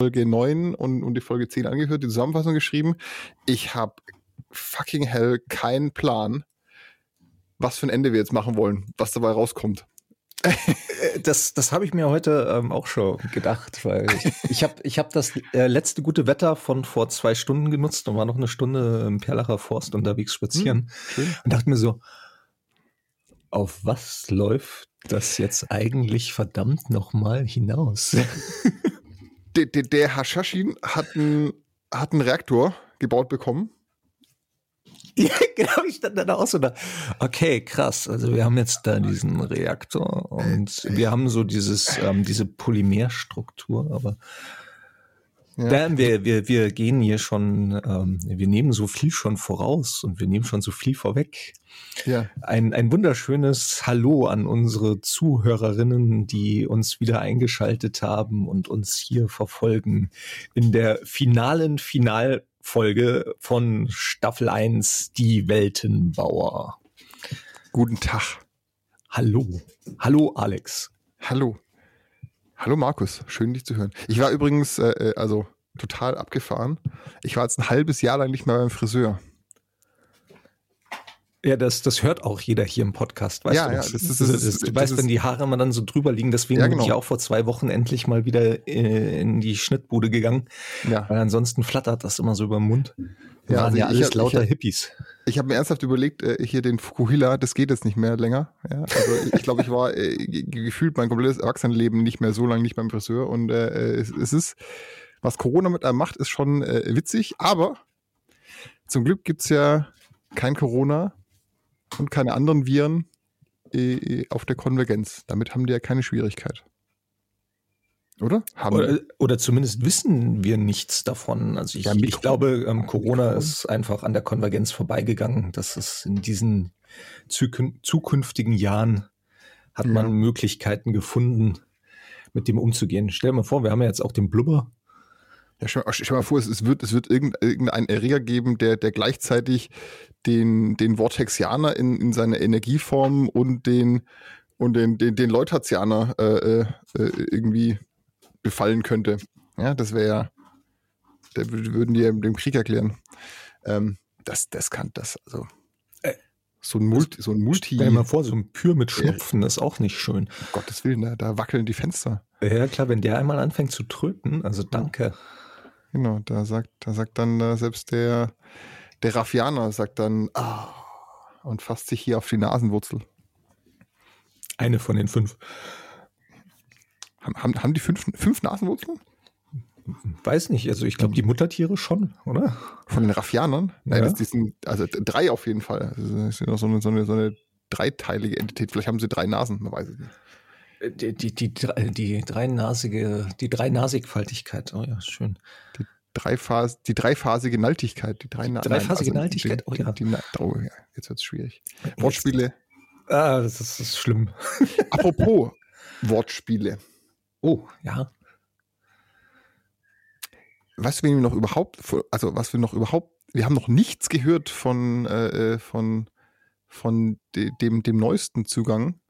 Folge 9 und, und die Folge 10 angehört, die Zusammenfassung geschrieben. Ich habe fucking hell keinen Plan, was für ein Ende wir jetzt machen wollen, was dabei rauskommt. Äh, das, das habe ich mir heute ähm, auch schon gedacht, weil ich, ich habe ich hab das äh, letzte gute Wetter von vor zwei Stunden genutzt und war noch eine Stunde im Perlacher Forst unterwegs spazieren hm, und dachte mir so, auf was läuft das jetzt eigentlich verdammt nochmal hinaus? der, der, der Hashashin hat einen, hat einen Reaktor gebaut bekommen Ja, genau, ich stand dann auch so da. Okay, krass. Also wir haben jetzt da diesen Reaktor und wir haben so dieses, ähm, diese Polymerstruktur, aber ja. Damn, wir, wir, wir gehen hier schon, ähm, wir nehmen so viel schon voraus und wir nehmen schon so viel vorweg. Ja. Ein, ein wunderschönes Hallo an unsere Zuhörerinnen, die uns wieder eingeschaltet haben und uns hier verfolgen in der finalen Final Folge von Staffel 1, die Weltenbauer. Guten Tag. Hallo. Hallo, Alex. Hallo. Hallo, Markus. Schön, dich zu hören. Ich war übrigens, äh, äh also total abgefahren. Ich war jetzt ein halbes Jahr lang nicht mehr beim Friseur. Ja, das, das hört auch jeder hier im Podcast, weißt ja, du? Ja, das ist, das ist, du weißt, wenn die Haare immer dann so drüber liegen, deswegen ja, genau. bin ich auch vor zwei Wochen endlich mal wieder äh, in die Schnittbude gegangen. Ja. Weil ansonsten flattert das immer so über den Mund. Wir ja, waren also ja alles hab, lauter ich, Hippies. Ich habe mir ernsthaft überlegt, äh, hier den Fukuhila, das geht jetzt nicht mehr länger. Ja, also ich glaube, ich war äh, gefühlt mein komplettes Erwachsenenleben nicht mehr so lange nicht beim Friseur. Und äh, es, es ist, was Corona mit einem macht, ist schon äh, witzig. Aber zum Glück gibt's ja kein Corona und keine anderen Viren äh, auf der Konvergenz. Damit haben die ja keine Schwierigkeit. Oder? Haben oder, oder zumindest wissen wir nichts davon. Also ich, ja, ich glaube, ähm, Corona ist einfach an der Konvergenz vorbeigegangen. Das ist in diesen zukünftigen Jahren hat man ja. Möglichkeiten gefunden, mit dem umzugehen. Stell dir mal vor, wir haben ja jetzt auch den Blubber. Ja, stell, stell mal vor, es, wird, es wird irgendeinen Erreger geben, der, der gleichzeitig den, den Vortexianer in, in seiner Energieform und den, und den, den, den Leutatianer äh, äh, irgendwie befallen könnte. Ja, das wäre ja, da würden die dem Krieg erklären. Ähm, das, das kann das, also. Äh, so ein Multi, so ein Multi. Stell dir mal vor, so ein Pür mit Schnupfen ist auch nicht schön. Um Gottes Willen, da, da wackeln die Fenster. Ja, klar, wenn der einmal anfängt zu tröten, also danke. Genau, da sagt, da sagt dann äh, selbst der, der Raffianer sagt dann, ah, und fasst sich hier auf die Nasenwurzel. Eine von den fünf. Haben, haben, haben die fünf, fünf Nasenwurzeln? Weiß nicht, also ich glaube die Muttertiere schon, oder? Von den Raffianern? Nein, ja. das, sind, also drei auf jeden Fall. Das ist ja so eine, so, eine, so eine dreiteilige Entität. Vielleicht haben sie drei Nasen, man weiß es nicht. Die, die, die, die dreinnasige, die Dreiнаsigfaltigkeit, oh ja, schön. Die, Dreiphas die dreiphasige Naltigkeit. Die, drei, die dreiphasige nein, also Naltigkeit, oh ja. Die, die, oh ja, jetzt wird es schwierig. Wortspiele. Ah, das ist, das ist schlimm. Apropos Wortspiele. Oh, ja. Wen wir noch überhaupt, also was wir noch überhaupt, wir haben noch nichts gehört von, äh, äh von, von de, dem, dem neuesten Zugang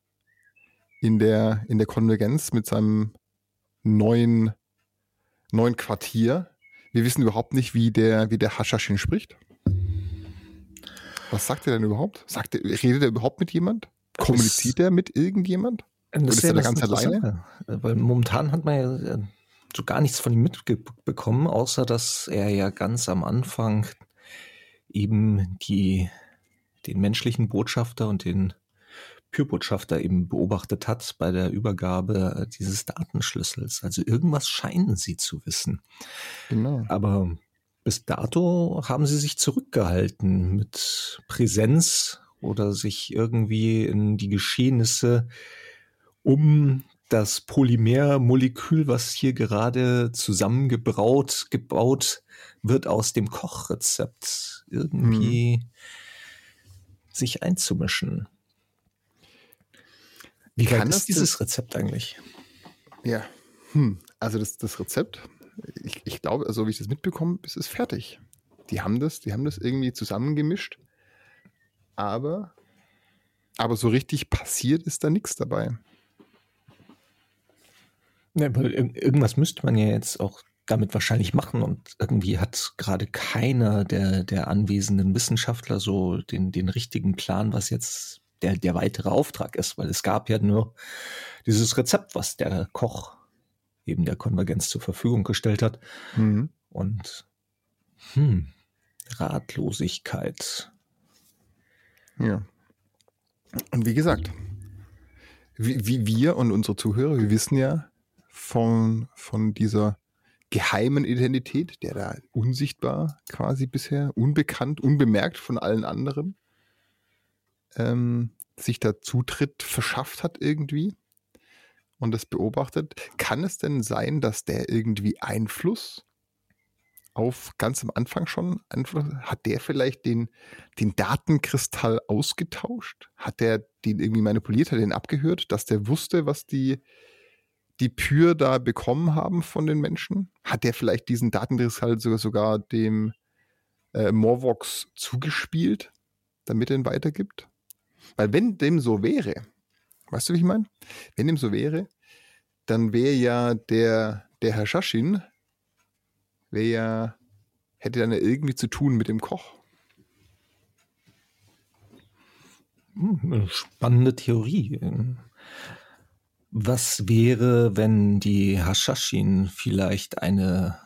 in der, in der Konvergenz mit seinem neuen, neuen Quartier. Wir wissen überhaupt nicht, wie der, wie der Hashashin spricht. Was sagt er denn überhaupt? Sagt er, redet er überhaupt mit jemand? Kommuniziert er mit irgendjemand? Das Oder ist er da ganz alleine? Weil momentan hat man ja äh, so gar nichts von ihm mitbekommen, außer dass er ja ganz am Anfang eben die, den menschlichen Botschafter und den Pürbotschafter eben beobachtet hat bei der Übergabe äh, dieses Datenschlüssels. Also irgendwas scheinen sie zu wissen. Genau. Aber bis dato haben sie sich zurückgehalten mit Präsenz oder sich irgendwie in die Geschehnisse um das Polymermolekül, was hier gerade zusammengebraut, gebaut wird aus dem Kochrezept, irgendwie hm. sich einzumischen. Wie kann das dieses Rezept eigentlich? Ja, hm. also das, das Rezept, ich, ich glaube, also wie ich das mitbekomme, ist es fertig. Die haben das, die haben das irgendwie zusammengemischt, aber, aber so richtig passiert ist da nichts dabei. Ja, weil irgendwas müsste man ja jetzt auch damit wahrscheinlich machen und irgendwie hat gerade keiner der, der anwesenden Wissenschaftler so den, den richtigen Plan, was jetzt der, der weitere Auftrag ist, weil es gab ja nur dieses Rezept, was der Koch eben der Konvergenz zur Verfügung gestellt hat. Mhm. Und hm, Ratlosigkeit. Ja. Und wie gesagt, wie, wie wir und unsere Zuhörer, wir wissen ja von, von dieser geheimen Identität, der da unsichtbar quasi bisher, unbekannt, unbemerkt von allen anderen, ähm, sich da Zutritt verschafft hat irgendwie und das beobachtet. Kann es denn sein, dass der irgendwie Einfluss auf ganz am Anfang schon Einfluss, hat der vielleicht den, den Datenkristall ausgetauscht? Hat der den irgendwie manipuliert, hat den abgehört, dass der wusste, was die, die Pür da bekommen haben von den Menschen? Hat der vielleicht diesen Datenkristall sogar, sogar dem äh, Morvox zugespielt, damit er ihn weitergibt? Weil wenn dem so wäre, weißt du, wie ich meine? Wenn dem so wäre, dann wäre ja der, der Herr Shashin, wäre ja, hätte dann ja irgendwie zu tun mit dem Koch. Hm, spannende Theorie. Was wäre, wenn die Hashashin vielleicht eine,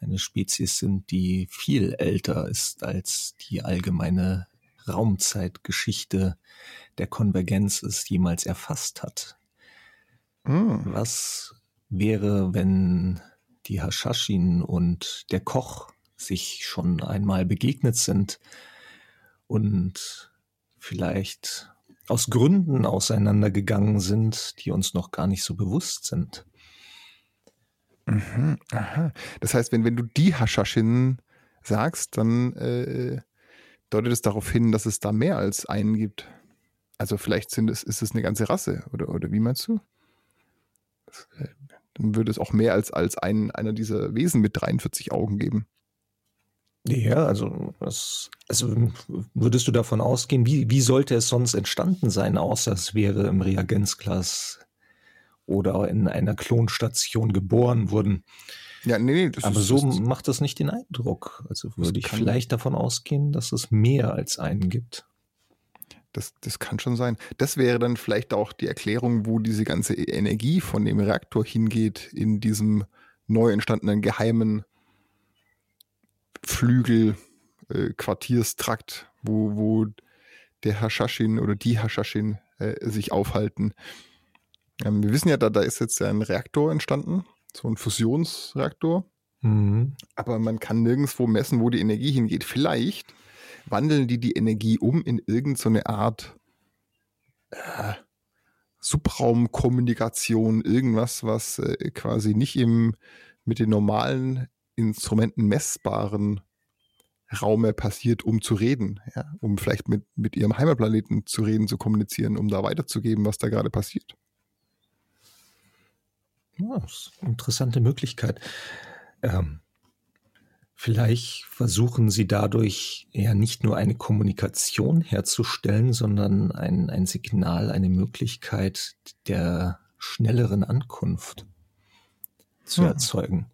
eine Spezies sind, die viel älter ist als die allgemeine Raumzeitgeschichte der Konvergenz es jemals erfasst hat? Hm. Was wäre, wenn die Hashashin und der Koch sich schon einmal begegnet sind und vielleicht aus Gründen auseinandergegangen sind, die uns noch gar nicht so bewusst sind. Mhm, aha. Das heißt, wenn, wenn du die Hashashin sagst, dann äh, deutet es darauf hin, dass es da mehr als einen gibt. Also vielleicht sind es, ist es eine ganze Rasse, oder, oder wie meinst du? Das, äh, dann würde es auch mehr als, als ein, einer dieser Wesen mit 43 Augen geben. Ja, also, das, also würdest du davon ausgehen, wie, wie sollte es sonst entstanden sein, außer es wäre im Reagenzglas oder in einer Klonstation geboren worden? Ja, nee, nee. Aber ist, so ist, macht das nicht den Eindruck. Also würde ich vielleicht davon ausgehen, dass es mehr als einen gibt. Das, das kann schon sein. Das wäre dann vielleicht auch die Erklärung, wo diese ganze Energie von dem Reaktor hingeht in diesem neu entstandenen geheimen Flügel, äh, Quartierstrakt, wo, wo der Hashashin oder die Hashashin äh, sich aufhalten. Ähm, wir wissen ja, da, da ist jetzt ein Reaktor entstanden, so ein Fusionsreaktor. Mhm. Aber man kann nirgendwo messen, wo die Energie hingeht. Vielleicht wandeln die die Energie um in irgendeine so Art äh, Subraumkommunikation, irgendwas, was äh, quasi nicht im, mit den normalen Instrumenten messbaren Raume passiert, um zu reden, ja? um vielleicht mit, mit ihrem Heimatplaneten zu reden, zu kommunizieren, um da weiterzugeben, was da gerade passiert. Ja, interessante Möglichkeit. Ähm, vielleicht versuchen Sie dadurch ja nicht nur eine Kommunikation herzustellen, sondern ein, ein Signal, eine Möglichkeit der schnelleren Ankunft zu hm. erzeugen.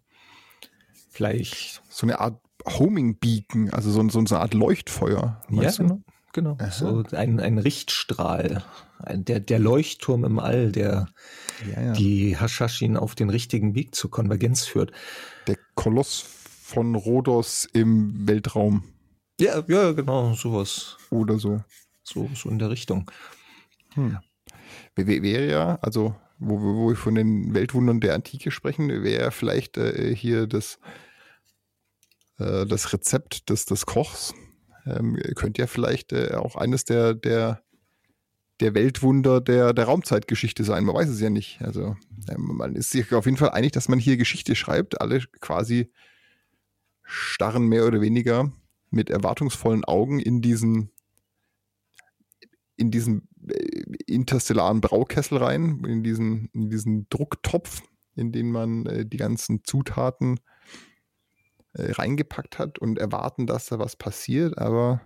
Vielleicht. So eine Art Homing Beacon, also so, so, eine Art Leuchtfeuer. Ja, genau. Genau. So ein, ein Richtstrahl. Ein, der, der Leuchtturm im All, der ja, ja. die Hashashin auf den richtigen Weg zur Konvergenz führt. Der Koloss von Rhodos im Weltraum. Ja, ja, genau, sowas. Oder so. So, so in der Richtung. Hm. Wäre ja, also wo, wo wir von den Weltwundern der Antike sprechen, wäre vielleicht äh, hier das äh, das Rezept des, des Kochs ähm, könnte ja vielleicht äh, auch eines der, der, der Weltwunder der, der Raumzeitgeschichte sein. Man weiß es ja nicht. Also ähm, man ist sich auf jeden Fall einig, dass man hier Geschichte schreibt. Alle quasi starren mehr oder weniger mit erwartungsvollen Augen in diesen in diesen äh, interstellaren Braukessel rein, in diesen, in diesen Drucktopf, in den man äh, die ganzen Zutaten äh, reingepackt hat und erwarten, dass da was passiert, aber,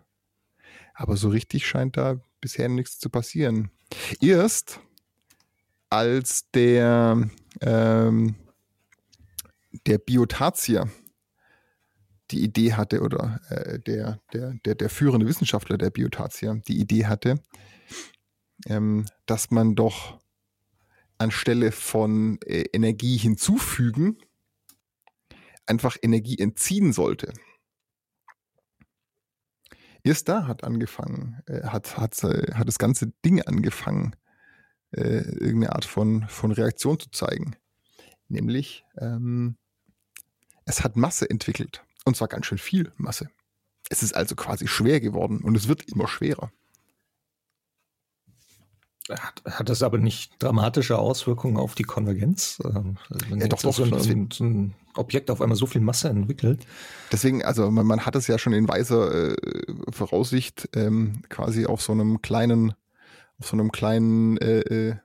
aber so richtig scheint da bisher nichts zu passieren. Erst als der, ähm, der Biotarzier die Idee hatte oder äh, der, der, der, der führende Wissenschaftler der Biotarzier die Idee hatte, ähm, dass man doch anstelle von äh, Energie hinzufügen einfach Energie entziehen sollte. Erst da hat angefangen, äh, hat, hat, äh, hat das ganze Ding angefangen, äh, irgendeine Art von, von Reaktion zu zeigen. Nämlich, ähm, es hat Masse entwickelt. Und zwar ganz schön viel Masse. Es ist also quasi schwer geworden und es wird immer schwerer. Hat, hat das aber nicht dramatische Auswirkungen auf die Konvergenz? Ähm, also ja, doch, doch. So ein, so ein, Objekt auf einmal so viel Masse entwickelt. Deswegen, also man, man hat es ja schon in weiser äh, Voraussicht ähm, quasi auf so einem kleinen, auf so einem kleinen äh, äh,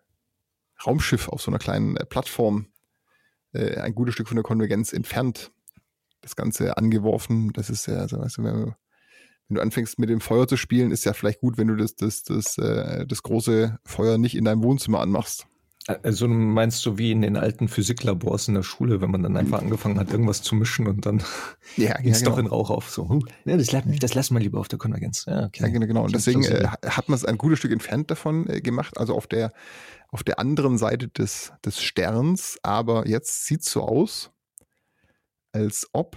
Raumschiff, auf so einer kleinen äh, Plattform äh, ein gutes Stück von der Konvergenz entfernt das Ganze angeworfen. Das ist ja, also, weißt du, wenn, wenn, du anfängst mit dem Feuer zu spielen, ist ja vielleicht gut, wenn du das, das, das, äh, das große Feuer nicht in deinem Wohnzimmer anmachst. Also meinst du wie in den alten Physiklabors in der Schule, wenn man dann einfach angefangen hat, irgendwas zu mischen und dann ja, ging es ja, genau. doch in Rauch auf. So, hm, ja, das, das lassen wir lieber auf der Konvergenz. Ja, okay. ja genau. genau. Und deswegen äh, hat man es ein gutes Stück entfernt davon äh, gemacht, also auf der, auf der anderen Seite des, des Sterns. Aber jetzt sieht es so aus, als ob,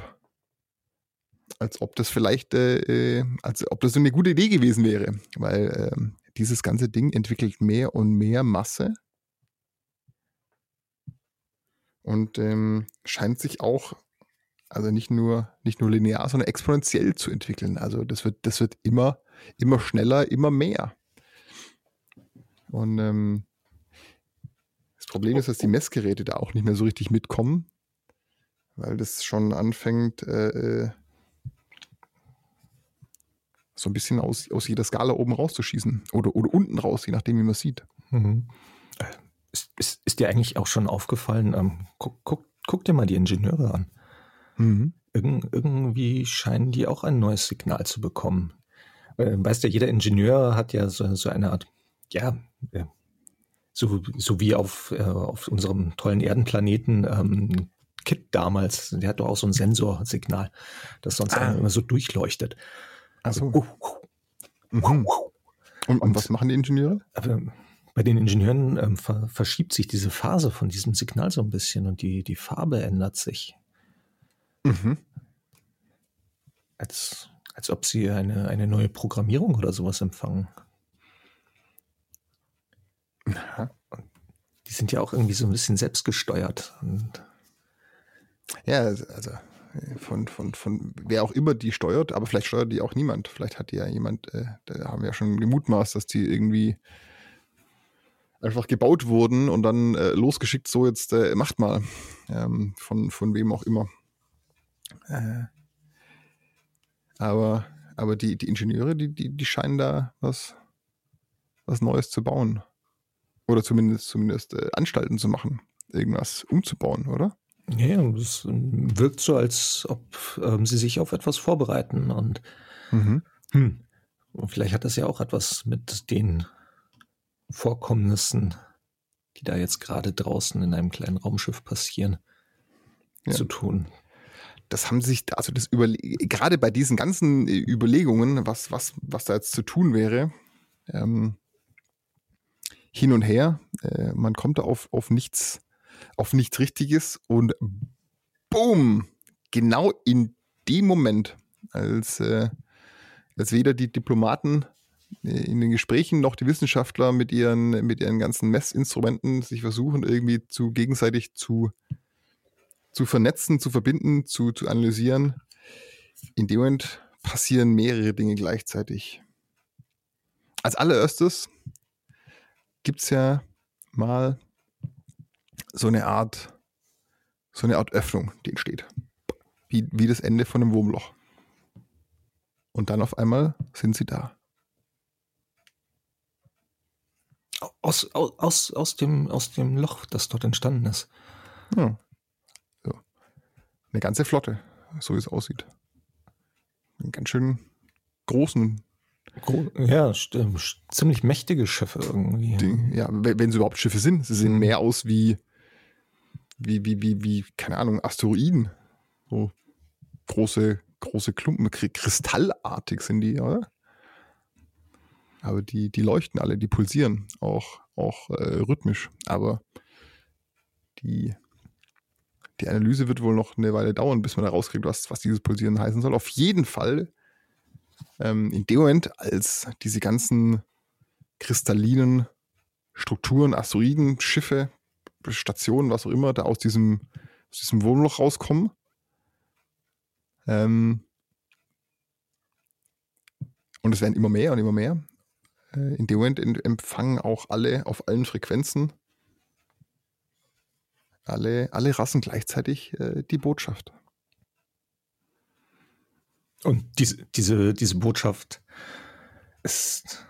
als ob das vielleicht, äh, äh, als ob das eine gute Idee gewesen wäre, weil äh, dieses ganze Ding entwickelt mehr und mehr Masse und ähm, scheint sich auch, also nicht nur, nicht nur linear, sondern exponentiell zu entwickeln. Also das wird, das wird immer, immer schneller, immer mehr. Und ähm, das Problem ist, dass die Messgeräte da auch nicht mehr so richtig mitkommen weil das schon anfängt, äh, äh, so ein bisschen aus, aus jeder Skala oben rauszuschießen oder, oder unten raus, je nachdem, wie man sieht. Mhm. Äh, ist, ist, ist, dir eigentlich auch schon aufgefallen, ähm, guck, guck, guck, dir mal die Ingenieure an. Mhm. Irg irgendwie scheinen die auch ein neues Signal zu bekommen. Äh, weißt du, jeder Ingenieur hat ja so, so eine Art, ja, äh, so, so wie auf, äh, auf unserem tollen Erdenplaneten ähm, Kit damals, der hat doch auch so ein Sensorsignal, das sonst ah. immer so durchleuchtet. Also, uh, mhm. und, und, was machen die Ingenieure? Bei den Ingenieuren ähm, ver verschiebt sich diese Phase von diesem Signal so ein bisschen und die, die Farbe ändert sich. Mhm. Als, als ob sie eine, eine neue Programmierung oder sowas empfangen. Ja. Die sind ja auch irgendwie so ein bisschen selbstgesteuert. Ja, also von, von, von wer auch immer die steuert, aber vielleicht steuert die auch niemand. Vielleicht hat die ja jemand, äh, da haben wir ja schon gemutmaßt, dass die irgendwie einfach gebaut wurden und dann äh, losgeschickt, so jetzt äh, macht mal. Ähm, von, von wem auch immer. Äh, aber aber die, die Ingenieure, die, die, die scheinen da was, was Neues zu bauen. Oder zumindest, zumindest äh, Anstalten zu machen, irgendwas umzubauen, oder? Ja, es wirkt so, als ob ähm, sie sich auf etwas vorbereiten und, mhm. hm, und vielleicht hat das ja auch etwas mit den Vorkommnissen, die da jetzt gerade draußen in einem kleinen Raumschiff passieren, ja. zu tun. Das haben sich, also das gerade bei diesen ganzen Überlegungen, was, was, was da jetzt zu tun wäre, ähm, hin und her, äh, man kommt da auf, auf nichts auf nichts Richtiges und boom, genau in dem Moment, als, äh, als weder die Diplomaten äh, in den Gesprächen noch die Wissenschaftler mit ihren, mit ihren ganzen Messinstrumenten sich versuchen, irgendwie zu gegenseitig zu, zu vernetzen, zu verbinden, zu, zu analysieren. In dem Moment passieren mehrere Dinge gleichzeitig. Als allererstes gibt es ja mal so eine Art, so eine Art Öffnung, die entsteht. Wie, wie das Ende von einem Wurmloch. Und dann auf einmal sind sie da. Aus, aus, aus, dem, aus dem Loch, das dort entstanden ist. Ja. So. Eine ganze Flotte, so wie es aussieht. Einen ganz schön großen. Ja, ziemlich mächtige Schiffe irgendwie. Die, ja, wenn sie überhaupt Schiffe sind. Sie sehen mehr aus wie wie, wie, wie, wie, keine Ahnung, Asteroiden. So große, große Klumpen, kristallartig sind die, oder? Aber die, die leuchten alle, die pulsieren, auch, auch äh, rhythmisch. Aber die, die Analyse wird wohl noch eine Weile dauern, bis man da rauskriegt, was, was dieses Pulsieren heißen soll. Auf jeden Fall, ähm, in dem Moment, als diese ganzen kristallinen Strukturen, Asteroiden, Schiffe, Stationen, was auch immer, da aus diesem, aus diesem Wurmloch rauskommen, ähm, und es werden immer mehr und immer mehr. Äh, in dem Moment empfangen auch alle auf allen Frequenzen alle, alle Rassen gleichzeitig äh, die Botschaft. Und diese, diese, diese Botschaft ist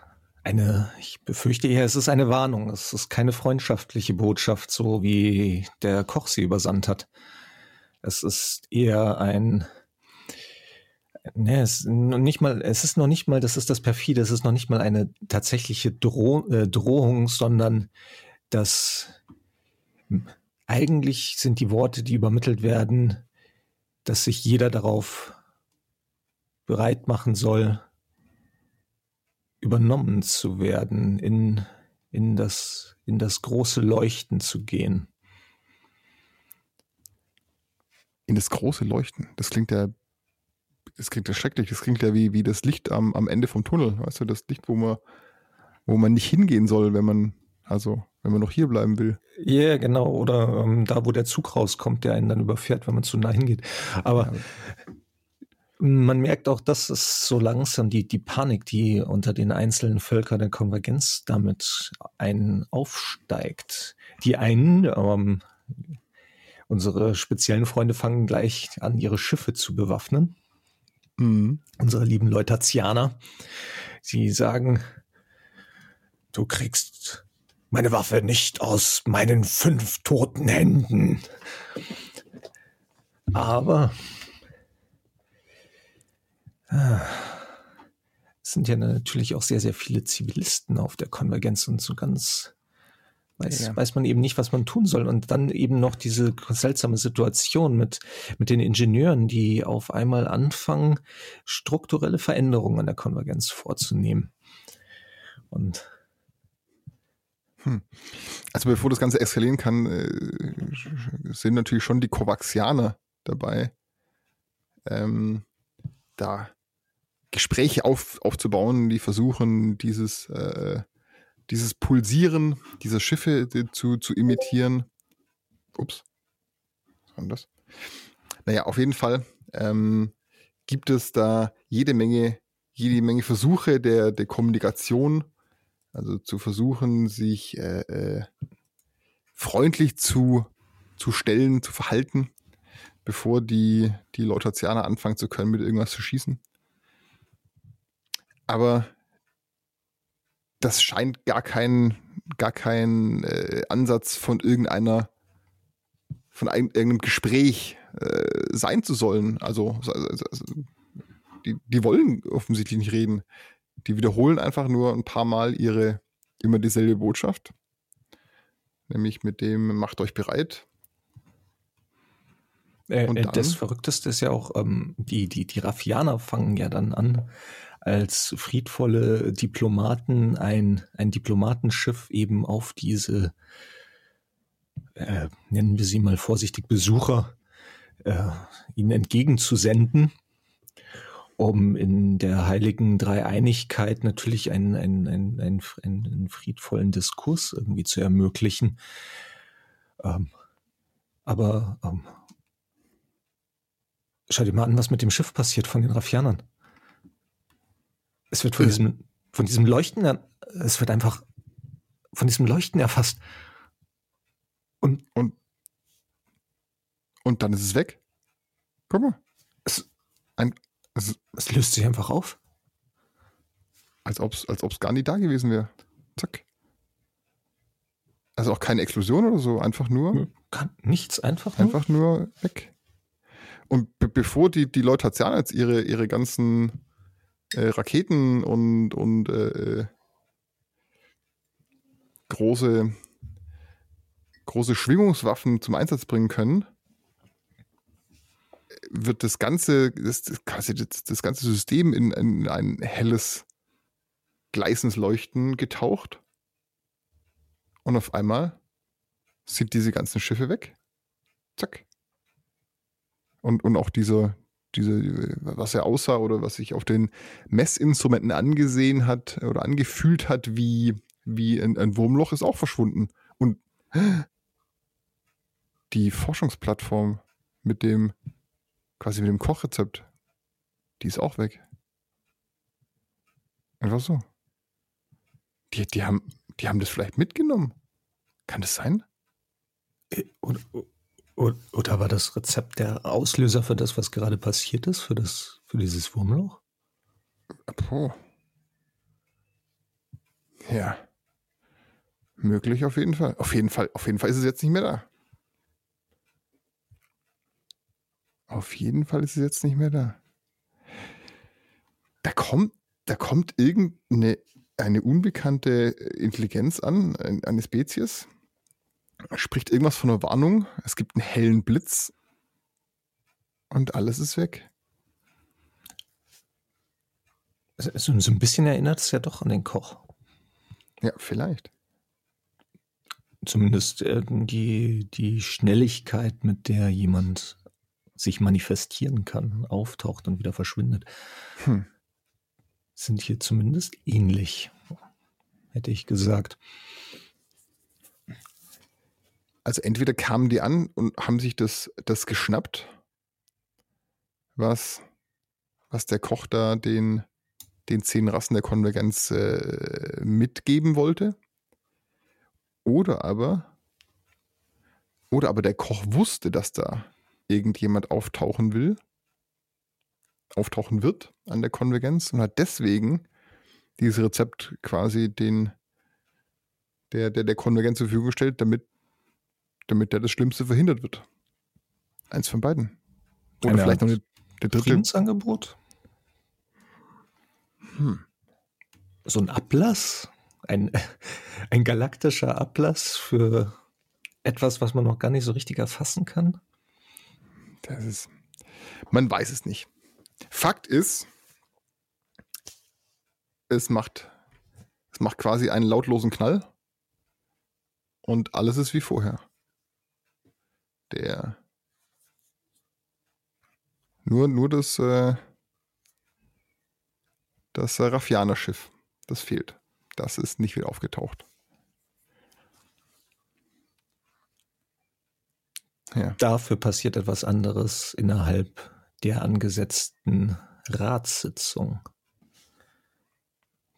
eine, ich befürchte eher, es ist eine Warnung. Es ist keine freundschaftliche Botschaft, so wie der Koch sie übersandt hat. Es ist eher ein, ne, es, nicht mal, es ist noch nicht mal, das ist das perfide, es ist noch nicht mal eine tatsächliche Droh, äh, Drohung, sondern das eigentlich sind die Worte, die übermittelt werden, dass sich jeder darauf bereit machen soll, übernommen zu werden, in, in, das, in das große Leuchten zu gehen. In das große Leuchten. Das klingt ja, das klingt ja schrecklich. Das klingt ja wie, wie das Licht am, am Ende vom Tunnel. Weißt du, das Licht, wo man, wo man nicht hingehen soll, wenn man, also wenn man noch hier bleiben will. Ja, yeah, genau. Oder ähm, da, wo der Zug rauskommt, der einen dann überfährt, wenn man zu nah hingeht. Aber ja. Man merkt auch, dass es so langsam die, die Panik, die unter den einzelnen Völkern der Konvergenz damit einen aufsteigt. Die einen, ähm, unsere speziellen Freunde fangen gleich an, ihre Schiffe zu bewaffnen. Mhm. Unsere lieben Leutatianer. Sie sagen, du kriegst meine Waffe nicht aus meinen fünf toten Händen. Aber es sind ja natürlich auch sehr, sehr viele Zivilisten auf der Konvergenz und so ganz weiß, ja. weiß man eben nicht, was man tun soll. Und dann eben noch diese seltsame Situation mit, mit den Ingenieuren, die auf einmal anfangen, strukturelle Veränderungen an der Konvergenz vorzunehmen. Und hm. Also bevor das Ganze eskalieren kann, äh, sind natürlich schon die Kovaxianer dabei, ähm, da Gespräche auf, aufzubauen, die versuchen, dieses, äh, dieses Pulsieren dieser Schiffe zu, zu imitieren. Ups. Was war denn das? Naja, auf jeden Fall ähm, gibt es da jede Menge, jede Menge Versuche der, der Kommunikation also zu versuchen, sich äh, äh, freundlich zu, zu stellen, zu verhalten, bevor die, die Lautatianer anfangen zu können, mit irgendwas zu schießen. Aber das scheint gar kein, gar kein äh, Ansatz von irgendeiner, von einem, irgendeinem Gespräch äh, sein zu sollen. Also, also, also die, die wollen offensichtlich nicht reden. Die wiederholen einfach nur ein paar Mal ihre immer dieselbe Botschaft. Nämlich mit dem macht euch bereit. Äh, äh das Verrückteste ist ja auch, ähm, die, die, die Raffianer fangen ja dann an, als friedvolle Diplomaten ein, ein Diplomatenschiff eben auf diese, äh, nennen wir sie mal vorsichtig, Besucher, äh, ihnen entgegenzusenden um in der heiligen Dreieinigkeit natürlich einen, einen, einen, einen, einen friedvollen Diskurs irgendwie zu ermöglichen. Ähm, aber ähm, schau dir mal an, was mit dem Schiff passiert von den Raffianern. Es wird von äh. diesem, von diesem Leuchten, es wird einfach von diesem Leuchten erfasst. Und, und, und dann ist es weg. Guck mal. Es, ein, es, es löst sich einfach auf. Als ob es als gar nie da gewesen wäre. Zack. Also auch keine Explosion oder so, einfach nur. Kann nichts, einfach nur. Einfach nur weg. Und be bevor die, die Leute jetzt ihre, ihre ganzen äh, Raketen und, und äh, äh große große Schwingungswaffen zum Einsatz bringen können, wird das ganze, das, das, das ganze System in, in ein helles, gleißendes Leuchten getaucht. Und auf einmal sind diese ganzen Schiffe weg. Zack. Und, und auch diese, diese, was er aussah oder was sich auf den Messinstrumenten angesehen hat oder angefühlt hat, wie, wie ein, ein Wurmloch, ist auch verschwunden. Und die Forschungsplattform mit dem, quasi mit dem Kochrezept, die ist auch weg. Einfach so. Die, die, haben, die haben das vielleicht mitgenommen. Kann das sein? Äh, oder war das Rezept der Auslöser für das, was gerade passiert ist, für, das, für dieses Wurmloch? Puh. Ja. Möglich auf jeden Fall. Auf jeden Fall, auf jeden Fall ist es jetzt nicht mehr da. Auf jeden Fall ist es jetzt nicht mehr da. Da kommt, da kommt irgendeine eine unbekannte Intelligenz an, eine Spezies, spricht irgendwas von einer Warnung, es gibt einen hellen Blitz und alles ist weg. So, so ein bisschen erinnert es ja doch an den Koch. Ja, vielleicht. Zumindest äh, die, die Schnelligkeit, mit der jemand sich manifestieren kann, auftaucht und wieder verschwindet, hm. sind hier zumindest ähnlich, hätte ich gesagt. Also entweder kamen die an und haben sich das, das geschnappt, was, was der Koch da den, den zehn Rassen der Konvergenz äh, mitgeben wollte. Oder aber, oder aber der Koch wusste, dass da irgendjemand auftauchen will, auftauchen wird an der Konvergenz und hat deswegen dieses Rezept quasi den, der, der, der Konvergenz zur Verfügung gestellt, damit, damit der das Schlimmste verhindert wird. Eins von beiden. Oder Eine vielleicht noch eine, der dritte. Friedensangebot? Hm. So ein Ablass? Ein, ein galaktischer Ablass für etwas, was man noch gar nicht so richtig erfassen kann? Das ist, man weiß es nicht. Fakt ist, es macht, es macht quasi einen lautlosen Knall und alles ist wie vorher. Der nur, nur das, äh, das Raffianer-Schiff, das fehlt. Das ist nicht wieder aufgetaucht. Ja. Dafür passiert etwas anderes innerhalb der angesetzten Ratssitzung.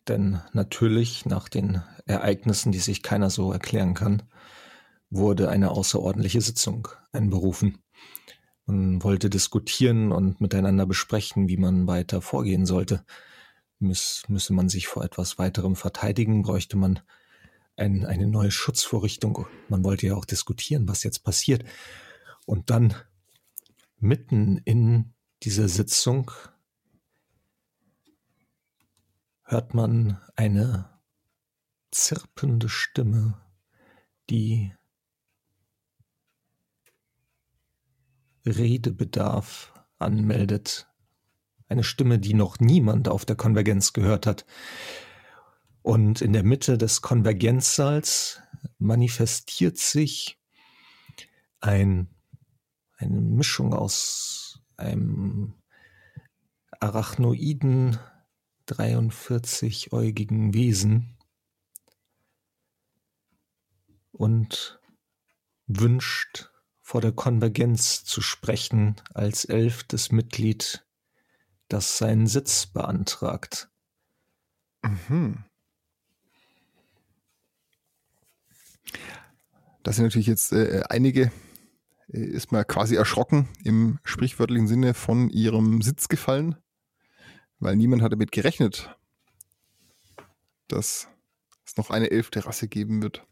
Denn natürlich nach den Ereignissen, die sich keiner so erklären kann, wurde eine außerordentliche Sitzung einberufen. Man wollte diskutieren und miteinander besprechen, wie man weiter vorgehen sollte. Müs müsse man sich vor etwas weiterem verteidigen, bräuchte man ein, eine neue Schutzvorrichtung. Man wollte ja auch diskutieren, was jetzt passiert. Und dann mitten in dieser Sitzung hört man eine zirpende Stimme, die Redebedarf anmeldet. Eine Stimme, die noch niemand auf der Konvergenz gehört hat. Und in der Mitte des Konvergenzsaals manifestiert sich ein eine Mischung aus einem arachnoiden 43-äugigen Wesen und wünscht vor der Konvergenz zu sprechen als elftes Mitglied, das seinen Sitz beantragt. Mhm. Das sind natürlich jetzt äh, einige äh, ist mal quasi erschrocken im sprichwörtlichen Sinne von ihrem Sitz gefallen, weil niemand hat damit gerechnet, dass es noch eine elfte Rasse geben wird.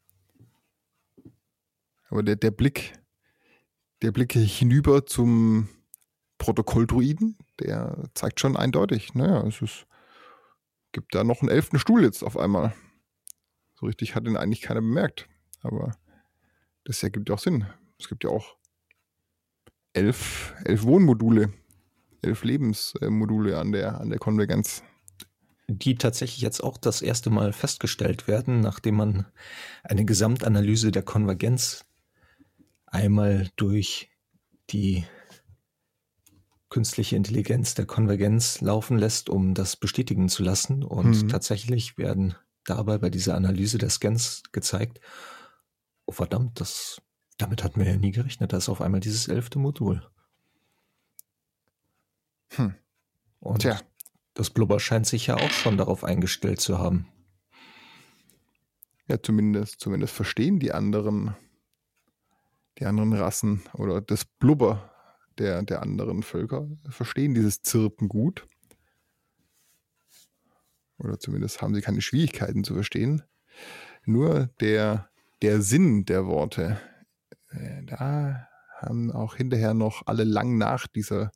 Aber der, der Blick, der Blick hinüber zum Protokolldruiden, der zeigt schon eindeutig, naja, es ist, gibt da noch einen elften Stuhl jetzt auf einmal. So richtig hat ihn eigentlich keiner bemerkt. Aber das ergibt ja auch Sinn. Es gibt ja auch elf, elf Wohnmodule, elf Lebensmodule an der, an der Konvergenz. Die tatsächlich jetzt auch das erste Mal festgestellt werden, nachdem man eine Gesamtanalyse der Konvergenz einmal durch die künstliche Intelligenz der Konvergenz laufen lässt, um das bestätigen zu lassen. Und mhm. tatsächlich werden dabei bei dieser Analyse der Scans gezeigt, oh verdammt, das, damit hatten wir ja nie gerechnet, da ist auf einmal dieses elfte Modul. Hm. Und Tja. das Blubber scheint sich ja auch schon darauf eingestellt zu haben. Ja, zumindest, zumindest verstehen die anderen, die anderen Rassen oder das Blubber der, der anderen Völker verstehen dieses Zirpen gut. Oder zumindest haben sie keine Schwierigkeiten zu verstehen. Nur der, der Sinn der Worte, äh, da haben auch hinterher noch alle lang nach dieser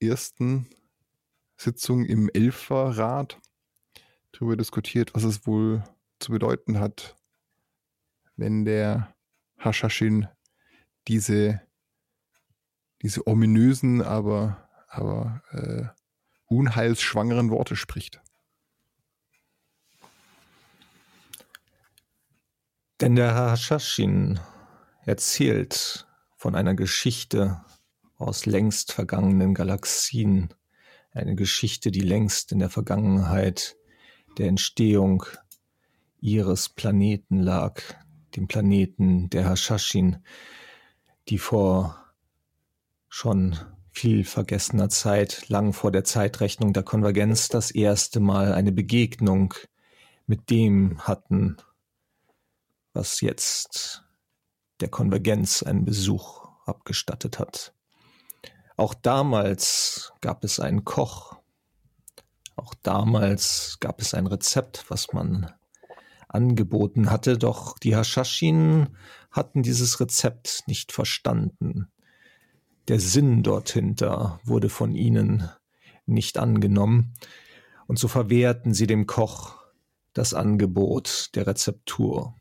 ersten Sitzung im Elferrat darüber diskutiert, was es wohl zu bedeuten hat, wenn der Hashashin diese diese ominösen, aber, aber äh, unheilsschwangeren Worte spricht. Denn der Hashashin erzählt von einer Geschichte aus längst vergangenen Galaxien, eine Geschichte, die längst in der Vergangenheit der Entstehung ihres Planeten lag, dem Planeten der Hashashin, die vor schon viel vergessener Zeit, lang vor der Zeitrechnung der Konvergenz, das erste Mal eine Begegnung mit dem hatten, was jetzt der Konvergenz einen Besuch abgestattet hat. Auch damals gab es einen Koch. Auch damals gab es ein Rezept, was man angeboten hatte, doch die Hashashin hatten dieses Rezept nicht verstanden der Sinn dorthinter wurde von ihnen nicht angenommen, und so verwehrten sie dem Koch das Angebot der Rezeptur.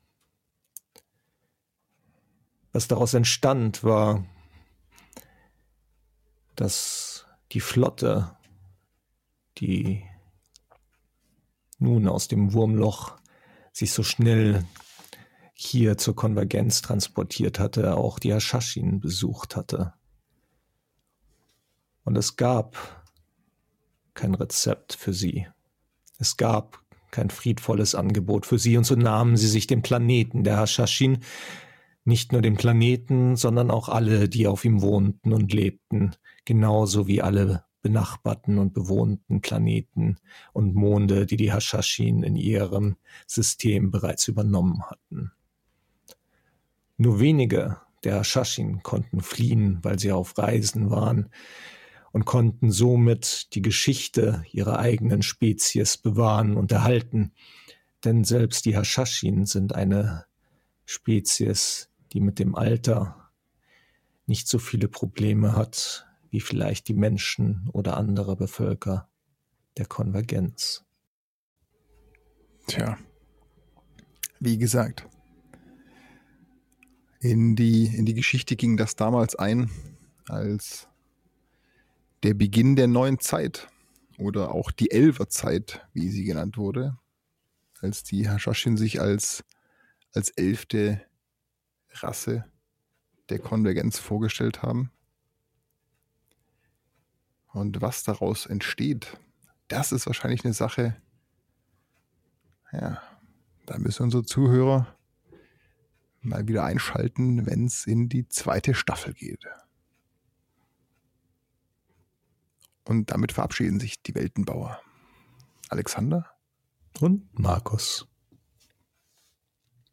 Was daraus entstand, war, dass die Flotte, die nun aus dem Wurmloch sich so schnell hier zur Konvergenz transportiert hatte, auch die Ashashin besucht hatte. Und es gab kein Rezept für sie. Es gab kein friedvolles Angebot für sie, und so nahmen sie sich den Planeten der Hashashin, nicht nur den Planeten, sondern auch alle, die auf ihm wohnten und lebten, genauso wie alle benachbarten und bewohnten Planeten und Monde, die die Hashashin in ihrem System bereits übernommen hatten. Nur wenige der Hashashin konnten fliehen, weil sie auf Reisen waren, und konnten somit die Geschichte ihrer eigenen Spezies bewahren und erhalten. Denn selbst die Hashashin sind eine Spezies, die mit dem Alter nicht so viele Probleme hat wie vielleicht die Menschen oder andere Bevölker der Konvergenz. Tja, wie gesagt, in die, in die Geschichte ging das damals ein, als der Beginn der neuen Zeit oder auch die Elferzeit, wie sie genannt wurde, als die Hashashin sich als, als elfte Rasse der Konvergenz vorgestellt haben. Und was daraus entsteht, das ist wahrscheinlich eine Sache, ja, da müssen unsere Zuhörer mal wieder einschalten, wenn es in die zweite Staffel geht. Und damit verabschieden sich die Weltenbauer. Alexander und Markus.